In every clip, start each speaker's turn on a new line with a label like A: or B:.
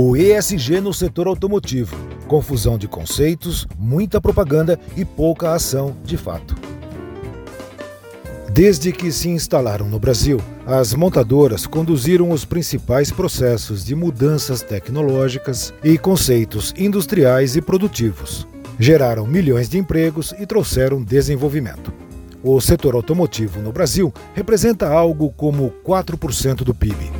A: O ESG no setor automotivo. Confusão de conceitos, muita propaganda e pouca ação de fato. Desde que se instalaram no Brasil, as montadoras conduziram os principais processos de mudanças tecnológicas e conceitos industriais e produtivos. Geraram milhões de empregos e trouxeram desenvolvimento. O setor automotivo no Brasil representa algo como 4% do PIB.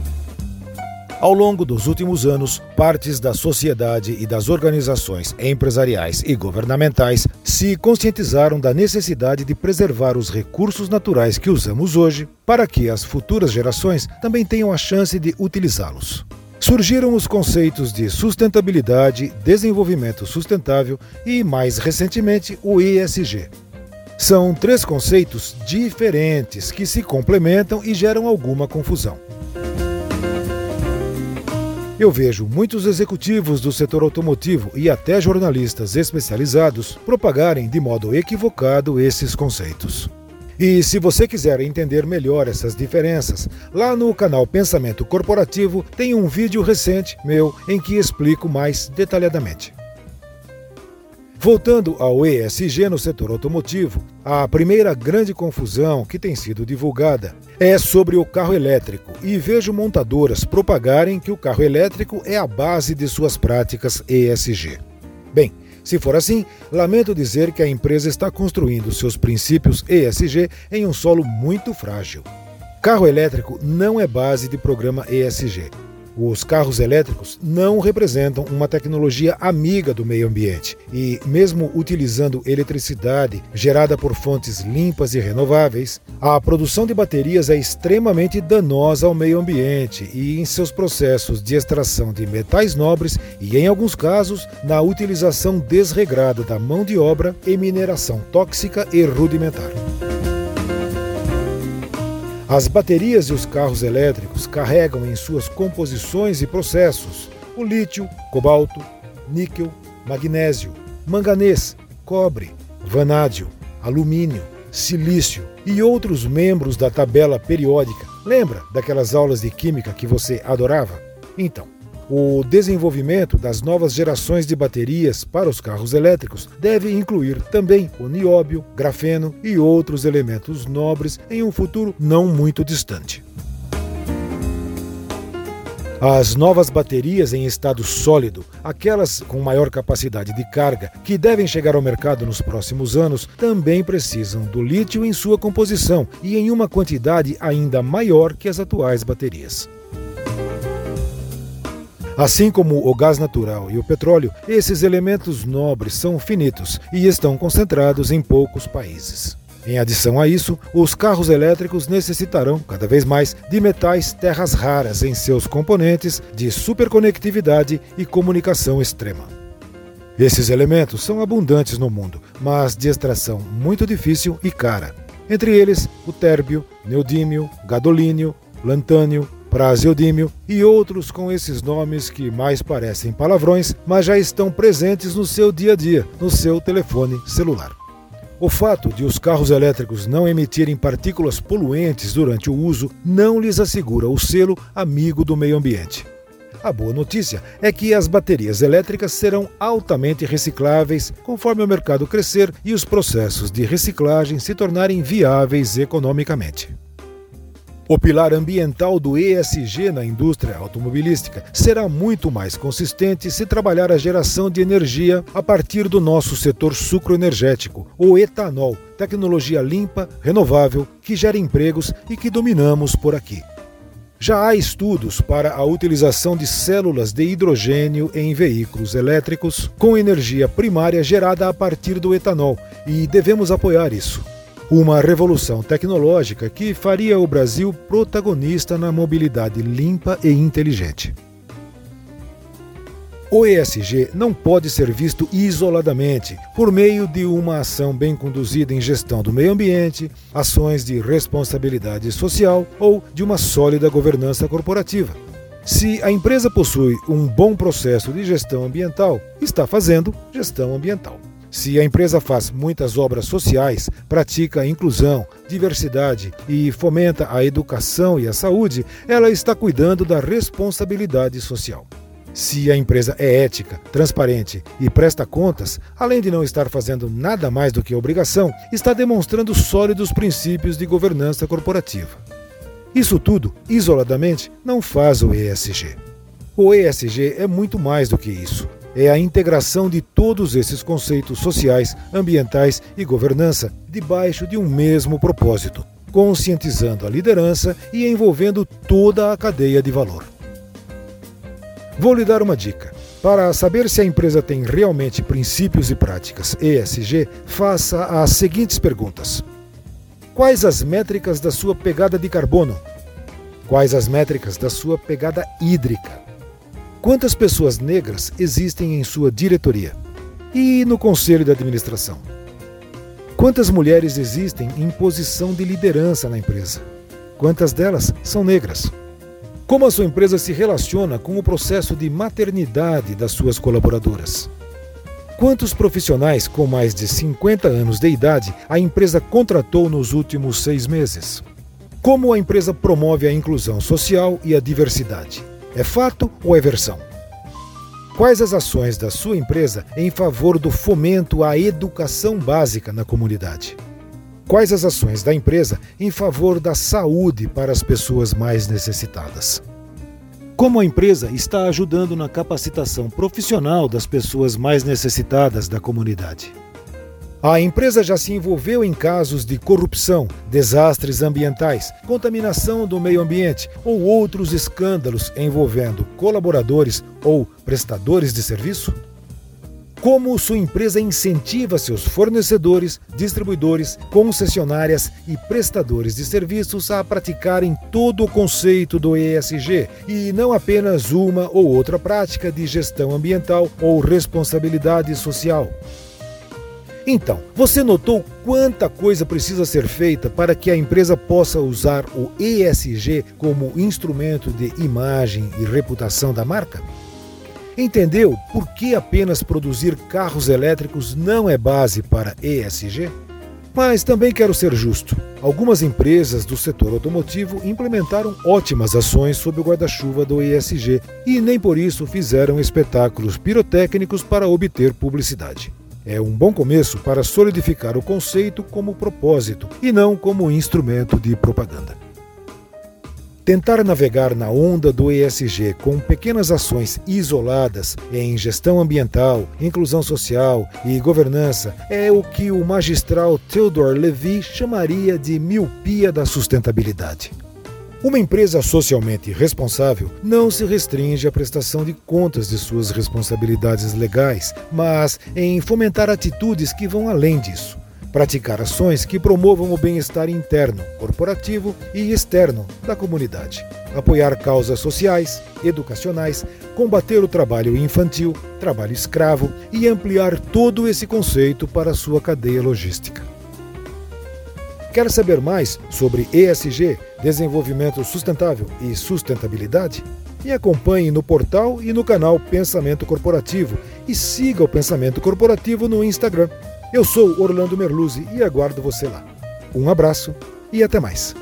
A: Ao longo dos últimos anos, partes da sociedade e das organizações empresariais e governamentais se conscientizaram da necessidade de preservar os recursos naturais que usamos hoje para que as futuras gerações também tenham a chance de utilizá-los. Surgiram os conceitos de sustentabilidade, desenvolvimento sustentável e, mais recentemente, o ESG. São três conceitos diferentes que se complementam e geram alguma confusão. Eu vejo muitos executivos do setor automotivo e até jornalistas especializados propagarem de modo equivocado esses conceitos. E se você quiser entender melhor essas diferenças, lá no canal Pensamento Corporativo tem um vídeo recente meu em que explico mais detalhadamente. Voltando ao ESG no setor automotivo, a primeira grande confusão que tem sido divulgada é sobre o carro elétrico e vejo montadoras propagarem que o carro elétrico é a base de suas práticas ESG. Bem, se for assim, lamento dizer que a empresa está construindo seus princípios ESG em um solo muito frágil. Carro elétrico não é base de programa ESG. Os carros elétricos não representam uma tecnologia amiga do meio ambiente e, mesmo utilizando eletricidade gerada por fontes limpas e renováveis, a produção de baterias é extremamente danosa ao meio ambiente e em seus processos de extração de metais nobres e, em alguns casos, na utilização desregrada da mão de obra e mineração tóxica e rudimentar. As baterias e os carros elétricos carregam em suas composições e processos o lítio, cobalto, níquel, magnésio, manganês, cobre, vanádio, alumínio, silício e outros membros da tabela periódica. Lembra daquelas aulas de química que você adorava? Então, o desenvolvimento das novas gerações de baterias para os carros elétricos deve incluir também o nióbio, grafeno e outros elementos nobres em um futuro não muito distante. As novas baterias em estado sólido, aquelas com maior capacidade de carga, que devem chegar ao mercado nos próximos anos, também precisam do lítio em sua composição e em uma quantidade ainda maior que as atuais baterias. Assim como o gás natural e o petróleo, esses elementos nobres são finitos e estão concentrados em poucos países. Em adição a isso, os carros elétricos necessitarão cada vez mais de metais terras raras em seus componentes de superconectividade e comunicação extrema. Esses elementos são abundantes no mundo, mas de extração muito difícil e cara. Entre eles, o térbio, neodímio, gadolínio, lantânio, praseodímio e outros com esses nomes que mais parecem palavrões, mas já estão presentes no seu dia a dia, no seu telefone celular. O fato de os carros elétricos não emitirem partículas poluentes durante o uso não lhes assegura o selo amigo do meio ambiente. A boa notícia é que as baterias elétricas serão altamente recicláveis conforme o mercado crescer e os processos de reciclagem se tornarem viáveis economicamente. O pilar ambiental do ESG na indústria automobilística será muito mais consistente se trabalhar a geração de energia a partir do nosso setor sucroenergético, o etanol, tecnologia limpa, renovável, que gera empregos e que dominamos por aqui. Já há estudos para a utilização de células de hidrogênio em veículos elétricos com energia primária gerada a partir do etanol e devemos apoiar isso. Uma revolução tecnológica que faria o Brasil protagonista na mobilidade limpa e inteligente. O ESG não pode ser visto isoladamente, por meio de uma ação bem conduzida em gestão do meio ambiente, ações de responsabilidade social ou de uma sólida governança corporativa. Se a empresa possui um bom processo de gestão ambiental, está fazendo gestão ambiental. Se a empresa faz muitas obras sociais, pratica a inclusão, diversidade e fomenta a educação e a saúde, ela está cuidando da responsabilidade social. Se a empresa é ética, transparente e presta contas, além de não estar fazendo nada mais do que obrigação, está demonstrando sólidos princípios de governança corporativa. Isso tudo, isoladamente, não faz o ESG. O ESG é muito mais do que isso. É a integração de todos esses conceitos sociais, ambientais e governança debaixo de um mesmo propósito, conscientizando a liderança e envolvendo toda a cadeia de valor. Vou lhe dar uma dica. Para saber se a empresa tem realmente princípios e práticas ESG, faça as seguintes perguntas: Quais as métricas da sua pegada de carbono? Quais as métricas da sua pegada hídrica? Quantas pessoas negras existem em sua diretoria? E no conselho de administração? Quantas mulheres existem em posição de liderança na empresa? Quantas delas são negras? Como a sua empresa se relaciona com o processo de maternidade das suas colaboradoras? Quantos profissionais com mais de 50 anos de idade a empresa contratou nos últimos seis meses? Como a empresa promove a inclusão social e a diversidade? É fato ou é versão? Quais as ações da sua empresa em favor do fomento à educação básica na comunidade? Quais as ações da empresa em favor da saúde para as pessoas mais necessitadas? Como a empresa está ajudando na capacitação profissional das pessoas mais necessitadas da comunidade? A empresa já se envolveu em casos de corrupção, desastres ambientais, contaminação do meio ambiente ou outros escândalos envolvendo colaboradores ou prestadores de serviço? como sua empresa incentiva seus fornecedores, distribuidores, concessionárias e prestadores de serviços a praticarem todo o conceito do ESG e não apenas uma ou outra prática de gestão ambiental ou responsabilidade social. Então, você notou quanta coisa precisa ser feita para que a empresa possa usar o ESG como instrumento de imagem e reputação da marca? Entendeu por que apenas produzir carros elétricos não é base para ESG? Mas também quero ser justo. Algumas empresas do setor automotivo implementaram ótimas ações sob o guarda-chuva do ESG e nem por isso fizeram espetáculos pirotécnicos para obter publicidade. É um bom começo para solidificar o conceito como propósito e não como instrumento de propaganda. Tentar navegar na onda do ESG com pequenas ações isoladas em gestão ambiental, inclusão social e governança é o que o magistral Theodore Levy chamaria de miopia da sustentabilidade. Uma empresa socialmente responsável não se restringe à prestação de contas de suas responsabilidades legais, mas em fomentar atitudes que vão além disso praticar ações que promovam o bem-estar interno, corporativo e externo da comunidade, apoiar causas sociais, educacionais, combater o trabalho infantil, trabalho escravo e ampliar todo esse conceito para sua cadeia logística. Quer saber mais sobre ESG, desenvolvimento sustentável e sustentabilidade? Me acompanhe no portal e no canal Pensamento Corporativo e siga o Pensamento Corporativo no Instagram eu sou Orlando Merluzzi e aguardo você lá. Um abraço e até mais.